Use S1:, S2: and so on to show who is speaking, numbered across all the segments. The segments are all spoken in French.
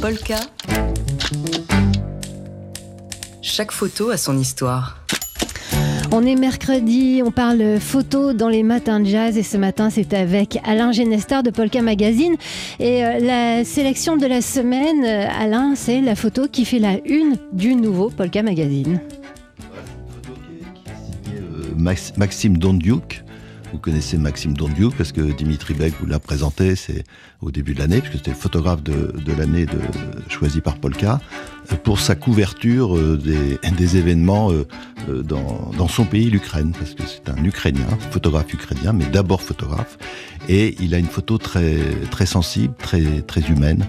S1: Polka. Chaque photo a son histoire.
S2: On est mercredi, on parle photo dans les matins de jazz et ce matin c'est avec Alain Genestar de Polka Magazine. Et euh, la sélection de la semaine, euh, Alain, c'est la photo qui fait la une du nouveau Polka Magazine.
S3: Euh, Maxime Dondiuk, vous connaissez Maxime Dondiuk parce que Dimitri Beck vous l'a présenté, c'est au début de l'année, puisque c'était le photographe de, l'année choisi par Polka, euh, pour sa couverture euh, des, événements euh, dans, son pays, l'Ukraine, parce que c'est un Ukrainien, photographe ukrainien, mais d'abord photographe, et il a une photo très, très sensible, très, très humaine.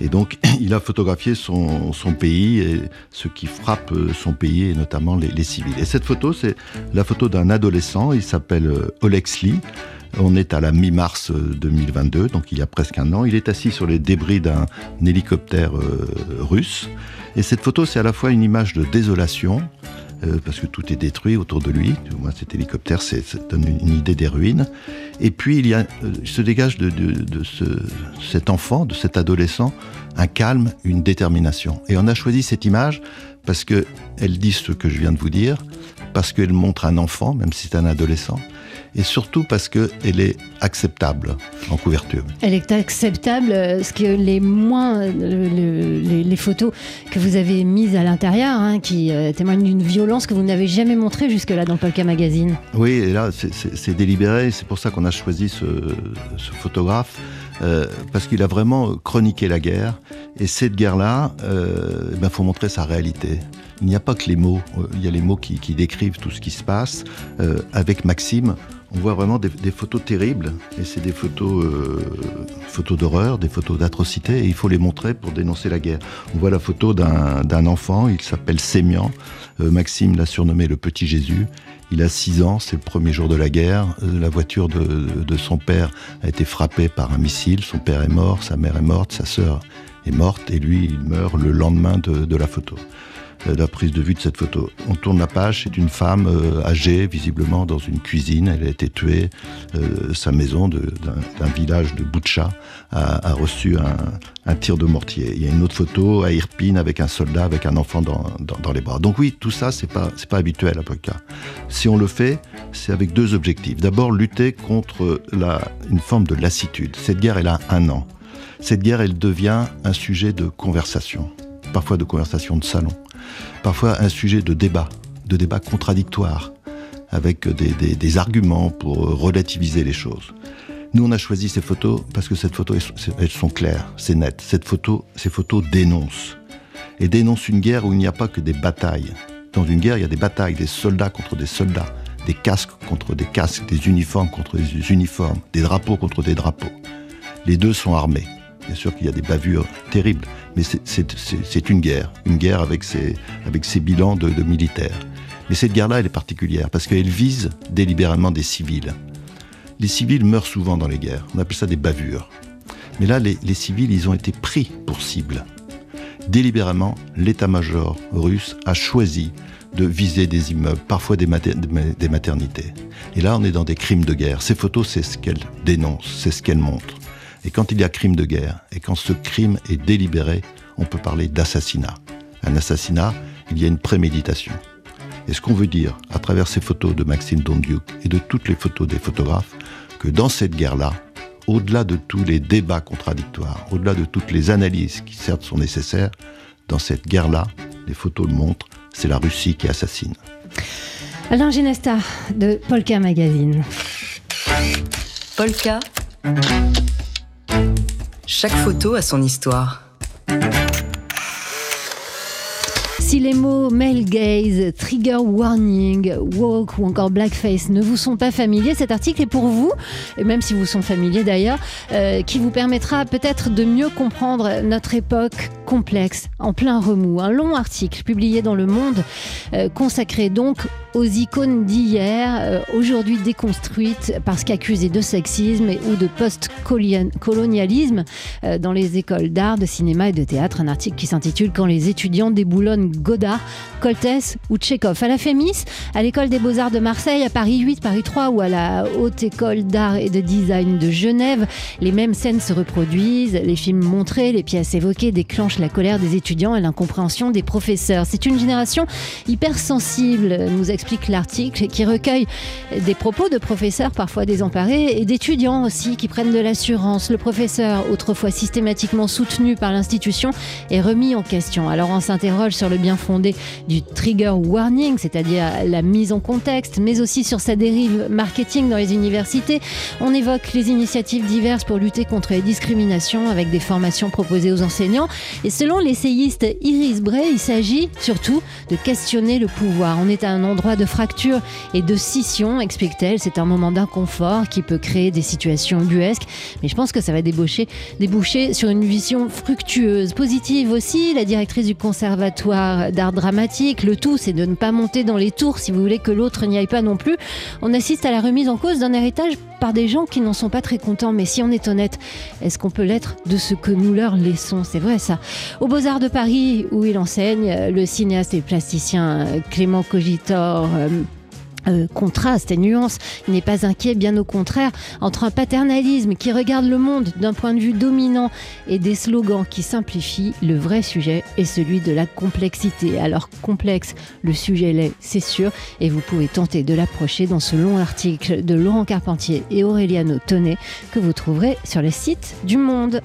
S3: Et donc, il a photographié son, pays et ce qui frappe son pays, et notamment les, civils. Et cette photo, c'est la photo d'un adolescent, il s'appelle euh, Olexli. On est à la mi-mars 2022, euh, donc il y a presque un an. Il est assis sur les débris d'un hélicoptère euh, russe. Et cette photo, c'est à la fois une image de désolation, euh, parce que tout est détruit autour de lui. Moi, cet hélicoptère, ça donne une, idée des ruines. Et puis, il, euh, se dégage de, cet enfant, de cet adolescent, un calme, une détermination. Et on a choisi cette image parce qu'elle dit ce que je viens de vous dire, parce qu'elle montre un enfant, même si c'est un adolescent, et surtout parce qu'elle est acceptable en couverture.
S2: Elle est acceptable, euh, ce que les moins, euh, les, photos que vous avez mises à l'intérieur, hein, qui euh, témoignent d'une violence que vous n'avez jamais montrée jusque-là dans Polka Magazine.
S3: Oui, et là, c'est délibéré, c'est pour ça qu'on a choisi ce, photographe. parce qu'il a vraiment chroniqué la guerre. Et cette guerre-là, il euh, ben, faut montrer sa réalité. Il n'y a pas que les mots, il y a les mots qui, décrivent tout ce qui se passe. avec Maxime, on voit vraiment des, photos terribles, et c'est des photos, euh, photos d'horreur, des photos d'atrocité, et il faut les montrer pour dénoncer la guerre. On voit la photo d'un enfant, il s'appelle Sémian, euh, Maxime l'a surnommé le petit Jésus, il a 6 ans, c'est le premier jour de la guerre, euh, la voiture de, son père a été frappée par un missile, son père est mort, sa mère est morte, sa sœur est morte, et lui, il meurt le lendemain de la photo. Euh, la prise de vue de cette photo. On tourne la page, c'est une femme euh, âgée, visiblement dans une cuisine. Elle a été tuée. Euh, sa maison d'un village de Boucha a, reçu un, tir de mortier. Il y a une autre photo à Irpine avec un soldat avec un enfant dans, les bras. Donc oui, tout ça, c'est pas, pas habituel à Polka. Si on le fait, c'est avec deux objectifs. D'abord, lutter contre une forme de lassitude. Cette guerre, elle a un an. Cette guerre, elle devient un sujet de conversation, parfois de conversation de salon parfois un sujet de débat, de débat contradictoire, avec des, arguments pour relativiser les choses. Nous, on a choisi ces photos parce que ces photos, elles sont claires, c'est net. Cette photo, ces photos dénoncent. Et dénoncent une guerre où il n'y a pas que des batailles. Dans une guerre, il y a des batailles, des soldats contre des soldats, des casques contre des casques, des uniformes contre des uniformes, des drapeaux contre des drapeaux. Les deux sont armés. Bien sûr qu'il y a des bavures terribles, mais c'est une guerre, une guerre avec ses, bilans de, militaires. Mais cette guerre-là, elle est particulière parce qu'elle vise délibérément des civils. Les civils meurent souvent dans les guerres, on appelle ça des bavures. Mais là, les, civils, ils ont été pris pour cible. Délibérément, l'état-major russe a choisi de viser des immeubles, parfois des maternités. Et là, on est dans des crimes de guerre. Ces photos, c'est ce qu'elles dénoncent, c'est ce qu'elles montrent. Et quand il y a crime de guerre, et quand ce crime est délibéré, on peut parler d'assassinat. Un assassinat, il y a une préméditation. Et ce qu'on veut dire, à travers ces photos de Maxime Dondiuk et de toutes les photos des photographes, que dans cette guerre-là, au-delà de tous les débats contradictoires, au-delà de toutes les analyses qui certes sont nécessaires, dans cette guerre-là, les photos le montrent, c'est la Russie qui assassine.
S2: Alain Genesta de Polka Magazine.
S1: Polka. Chaque photo a son histoire.
S2: Si les mots male gaze, trigger warning, woke ou encore blackface ne vous sont pas familiers, cet article est pour vous, et même si vous sont familiers d'ailleurs, euh, qui vous permettra peut-être de mieux comprendre notre époque complexe, en plein remous. Un long article publié dans Le Monde, euh, consacré donc aux icônes d'hier, euh, aujourd'hui déconstruites parce qu'accusées de sexisme ou de post-colonialisme euh, dans les écoles d'art, de cinéma et de théâtre. Un article qui s'intitule Quand les étudiants déboulonnent Godard, Coltès ou Tchekhov. À la FEMIS, à l'école des beaux-arts de Marseille, à Paris 8, Paris 3 ou à la Haute École d'art et de design de Genève, les mêmes scènes se reproduisent, les films montrés, les pièces évoquées déclenchent la colère des étudiants et l'incompréhension des professeurs. C'est une génération hypersensible, nous explique l'article, qui recueille des propos de professeurs parfois désemparés et d'étudiants aussi qui prennent de l'assurance. Le professeur, autrefois systématiquement soutenu par l'institution, est remis en question. Alors on s'interroge sur le bien fondé du trigger warning, c'est-à-dire la mise en contexte, mais aussi sur sa dérive marketing dans les universités. On évoque les initiatives diverses pour lutter contre les discriminations avec des formations proposées aux enseignants. Selon l'essayiste Iris Bray, il s'agit surtout de questionner le pouvoir. On est à un endroit de fracture et de scission, explique-t-elle. C'est un moment d'inconfort qui peut créer des situations buesques, mais je pense que ça va déboucher, sur une vision fructueuse, positive aussi. La directrice du conservatoire d'art dramatique, le tout, c'est de ne pas monter dans les tours si vous voulez que l'autre n'y aille pas non plus. On assiste à la remise en cause d'un héritage par des gens qui n'en sont pas très contents. Mais si on est honnête, est-ce qu'on peut l'être de ce que nous leur laissons? C'est vrai ça. Au Beaux-Arts de Paris, où il enseigne, le cinéaste et plasticien Clément Cogitor euh, contraste et nuance. Il n'est pas inquiet, bien au contraire, entre un paternalisme qui regarde le monde d'un point de vue dominant et des slogans qui simplifient, le vrai sujet est celui de la complexité. Alors complexe, le sujet l'est, c'est sûr, et vous pouvez tenter de l'approcher dans ce long article de Laurent Carpentier et Aureliano Tonnet que vous trouverez sur le site du Monde.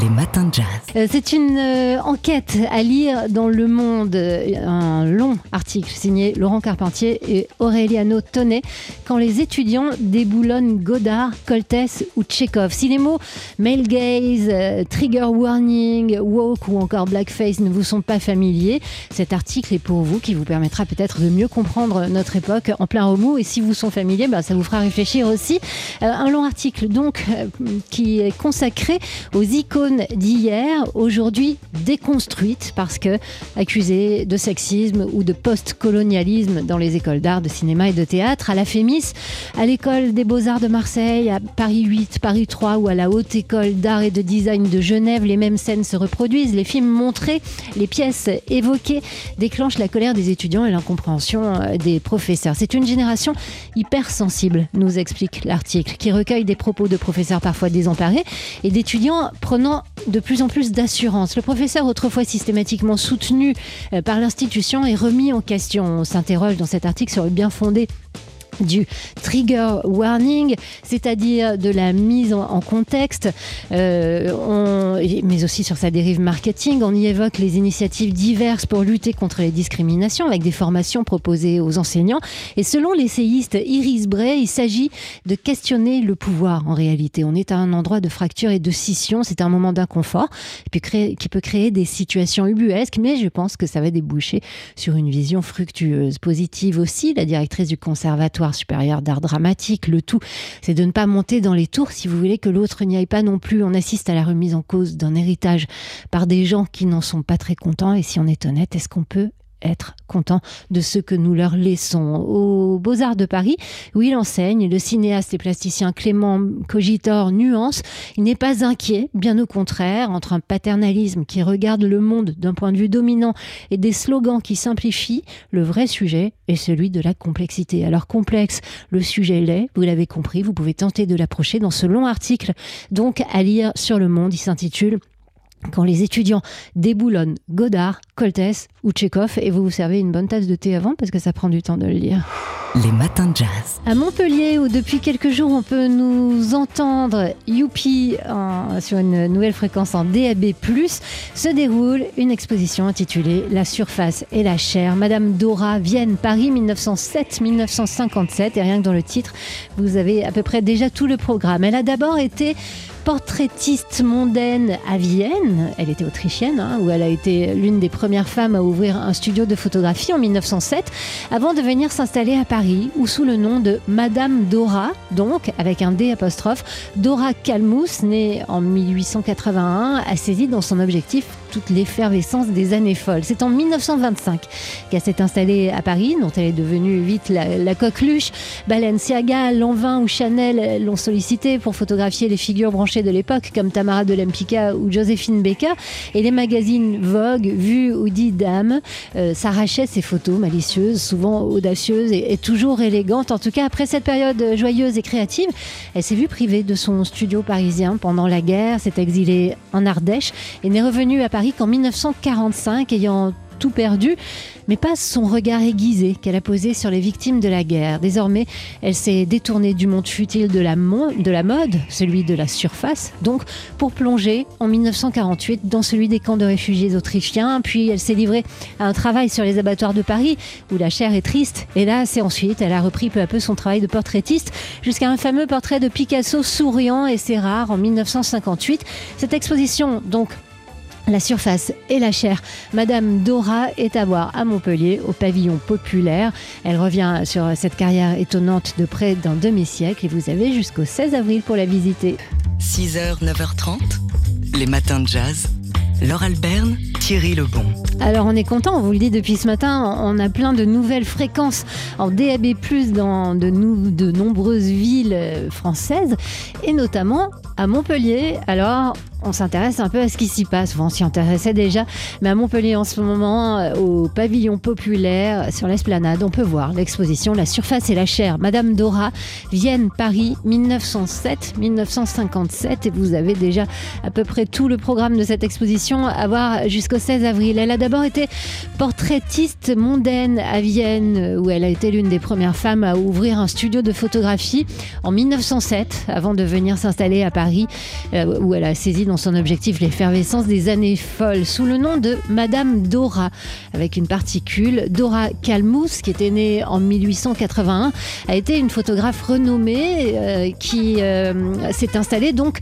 S1: Les matins de jazz.
S2: Euh, c'est une euh, enquête à lire dans Le Monde, un long article signé Laurent Carpentier et Aureliano Tonnet, quand les étudiants déboulonnent Godard, Coltès ou Tchekhov. Si les mots male gaze, euh, trigger warning, woke ou encore blackface ne vous sont pas familiers, cet article est pour vous qui vous permettra peut-être de mieux comprendre notre époque en plein remous. Et si vous sont familiers, bah, ça vous fera réfléchir aussi. un long article donc qui est consacré aux icônes d'hier, aujourd'hui déconstruite parce que accusée de sexisme ou de post-colonialisme dans les écoles d'art, de cinéma et de théâtre, à la FEMIS, à l'école des beaux-arts de Marseille, à Paris 8, Paris 3 ou à la Haute École d'art et de design de Genève, les mêmes scènes se reproduisent, les films montrés, les pièces évoquées déclenchent la colère des étudiants et l'incompréhension euh, des professeurs. C'est une génération hypersensible, nous explique l'article, qui recueille des propos de professeurs parfois désemparés et d'étudiants prenant de plus en plus d'assurance. Le professeur, autrefois systématiquement soutenu euh, par l'institution, est remis en question. On s'interroge dans cet article sur le bien fondé du trigger warning, c'est-à-dire de la mise en, contexte, euh, mais aussi sur sa dérive marketing. On y évoque les initiatives diverses pour lutter contre les discriminations avec des formations proposées aux enseignants. Et selon l'essayiste Iris Bray, il s'agit de questionner le pouvoir en réalité. On est à un endroit de fracture et de scission, c'est un moment d'inconfort qui peut créer des situations ubuesques, mais je pense que ça va déboucher sur une vision fructueuse, positive aussi. La directrice du conservatoire supérieur d'art dramatique. Le tout, c'est de ne pas monter dans les tours si vous voulez que l'autre n'y aille pas non plus. On assiste à la remise en cause d'un héritage par des gens qui n'en sont pas très contents. Et si on est honnête, est-ce qu'on peut être content de ce que nous leur laissons. Aux Beaux-Arts de Paris, où il enseigne, le cinéaste et plasticien Clément Cogitor nuance, il n'est pas inquiet, bien au contraire, entre un paternalisme qui regarde le monde d'un point de vue dominant et des slogans qui simplifient, le vrai sujet est celui de la complexité. Alors complexe, le sujet l'est, vous l'avez compris, vous pouvez tenter de l'approcher dans ce long article, donc à lire sur le monde, il s'intitule quand les étudiants déboulonnent Godard, Coltès ou Tchekhov et vous vous servez une bonne tasse de thé avant parce que ça prend du temps de le lire.
S1: Les matins de jazz.
S2: À Montpellier, où depuis quelques jours on peut nous entendre Youpi sur une nouvelle fréquence en DAB+, se déroule une exposition intitulée La surface et la chair. Madame Dora, Vienne, Paris 1907-1957. Et rien que dans le titre, vous avez à peu près déjà tout le programme. Elle a d'abord été portraitiste mondaine à Vienne. Elle était autrichienne, hein, où elle a été l'une des premières femmes à ouvrir un studio de photographie en 1907, avant de venir s'installer à Paris, où sous le nom de Madame Dora, donc avec un D apostrophe, Dora Calmus, née en 1881, a saisi dans son objectif toute l'effervescence des années folles. C'est en 1925 qu'elle s'est installée à Paris, dont elle est devenue vite la, coqueluche. Balenciaga, Lanvin ou Chanel l'ont sollicité pour photographier les figures branchées de l'époque, comme Tamara de Lempicka ou Joséphine Baker. Et les magazines Vogue, Vue ou Dit Dame euh, s'arrachaient ces photos malicieuses, souvent audacieuses et, et toujours élégantes. En tout cas, après cette période joyeuse et créative, elle s'est vue privée de son studio parisien pendant la guerre, s'est exilée en Ardèche et n'est revenue à Paris qu'en 1945, ayant tout perdu, mais pas son regard aiguisé qu'elle a posé sur les victimes de la guerre. Désormais, elle s'est détournée du monde futile de la, de la mode, celui de la surface, donc pour plonger en 1948 dans celui des camps de réfugiés autrichiens. Puis elle s'est livrée à un travail sur les abattoirs de Paris, où la chair est triste. Et là, c'est ensuite, elle a repris peu à peu son travail de portraitiste, jusqu'à un fameux portrait de Picasso souriant, et c'est rare, en 1958. Cette exposition, donc, la surface et la chair. Madame Dora est à voir à Montpellier, au pavillon populaire. Elle revient sur cette carrière étonnante de près d'un demi-siècle et vous avez jusqu'au 16 avril pour la visiter.
S1: 6h, 9h30, les matins de jazz. Laure Alberne, Thierry Lebon.
S2: Alors on est content, on vous le dit depuis ce matin, on a plein de nouvelles fréquences en DAB+, dans de, de nombreuses villes françaises, et notamment à Montpellier. Alors on s'intéresse un peu à ce qui s'y passe. on s'y intéressait déjà, mais à Montpellier en ce moment, euh, au pavillon populaire, sur l'esplanade, on peut voir l'exposition La surface et la chair. Madame Dora, Vienne, Paris, 1907-1957. Et vous avez déjà à peu près tout le programme de cette exposition à voir jusqu'au 16 avril. Elle a d'abord été portraitiste mondaine à Vienne, où elle a été l'une des premières femmes à ouvrir un studio de photographie en 1907, avant de venir s'installer à Paris, euh, où elle a saisi dans son objectif l'effervescence des années folles sous le nom de Madame Dora, avec une particule. Dora Calmus, qui était née en 1881, a été une photographe renommée euh, qui euh, s'est installée donc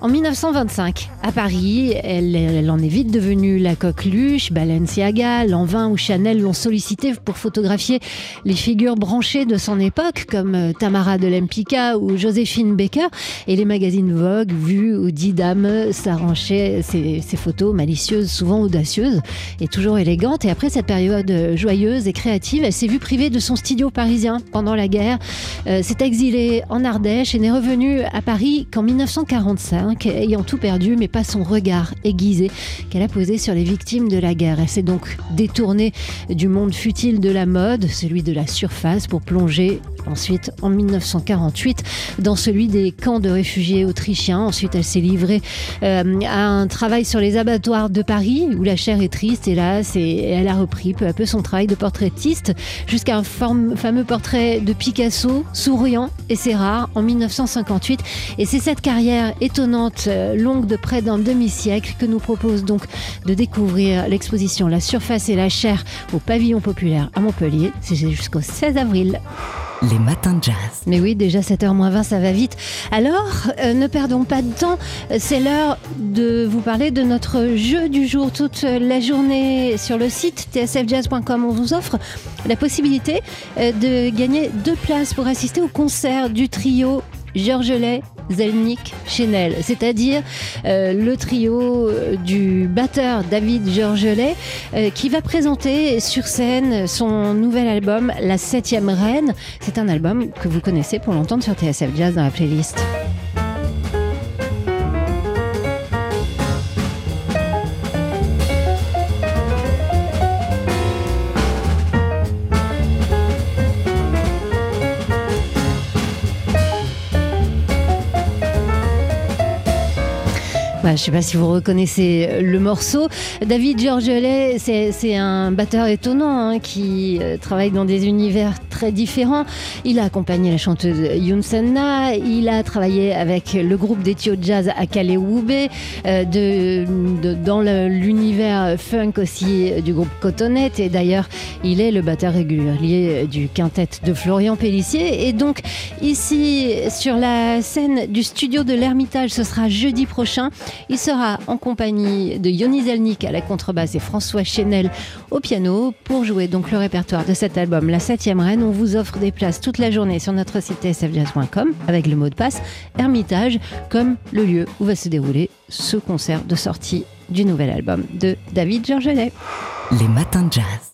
S2: en 1925, à Paris, elle, en est vite devenue la coqueluche. Balenciaga, Lanvin ou Chanel l'ont sollicité pour photographier les figures branchées de son époque, comme euh, Tamara de Lempicka ou Joséphine Baker. Et les magazines Vogue, Vue ou Didam s'arranchaient ces, ces photos malicieuses, souvent audacieuses et toujours élégantes. Et après cette période joyeuse et créative, elle s'est vue privée de son studio parisien pendant la guerre, euh, s'est exilée en Ardèche et n'est revenue à Paris qu'en 1945 ayant tout perdu, mais pas son regard aiguisé qu'elle a posé sur les victimes de la guerre. Elle s'est donc détournée du monde futile de la mode, celui de la surface, pour plonger ensuite en 1948 dans celui des camps de réfugiés autrichiens. Ensuite, elle s'est livrée euh, à un travail sur les abattoirs de Paris où la chair est triste, hélas, et elle a repris peu à peu son travail de portraitiste jusqu'à un fameux portrait de Picasso souriant, et c'est rare, en 1958. Et c'est cette carrière étonnante, euh, longue de près d'un demi-siècle, que nous propose donc de découvrir l'exposition La surface et la chair au pavillon populaire à Montpellier. C'est jusqu'au 16 avril.
S1: Les matins de jazz.
S2: Mais oui, déjà 7h20, ça va vite. Alors, euh, ne perdons pas de temps. C'est l'heure de vous parler de notre jeu du jour. Toute la journée sur le site tsfjazz.com, on vous offre la possibilité euh, de gagner deux places pour assister au concert du trio Georgelet, Zelnik, Chenel, c'est-à-dire euh, le trio euh, du batteur David Georgelet euh, qui va présenter sur scène son nouvel album La Septième Reine. C'est un album que vous connaissez pour l'entendre sur TSF Jazz dans la playlist. Je ne sais pas si vous reconnaissez le morceau. David Georgelet, c'est un batteur étonnant hein, qui euh, travaille dans des univers très différents. Il a accompagné la chanteuse Yoon il a travaillé avec le groupe d'Ethio Jazz Akale Wube, euh, de, dans l'univers funk aussi du groupe Cotonette. Et d'ailleurs, il est le batteur régulier du quintet de Florian Pellissier. Et donc, ici, sur la scène du studio de l'Ermitage, ce sera jeudi prochain. Il sera en compagnie de Yoni Zelnik à la contrebasse et François Chenel au piano pour jouer donc le répertoire de cet album, La 7ème Reine. On vous offre des places toute la journée sur notre site sfjazz.com avec le mot de passe Hermitage comme le lieu où va se dérouler ce concert de sortie du nouvel album de David Georgelet.
S1: Les matins de jazz.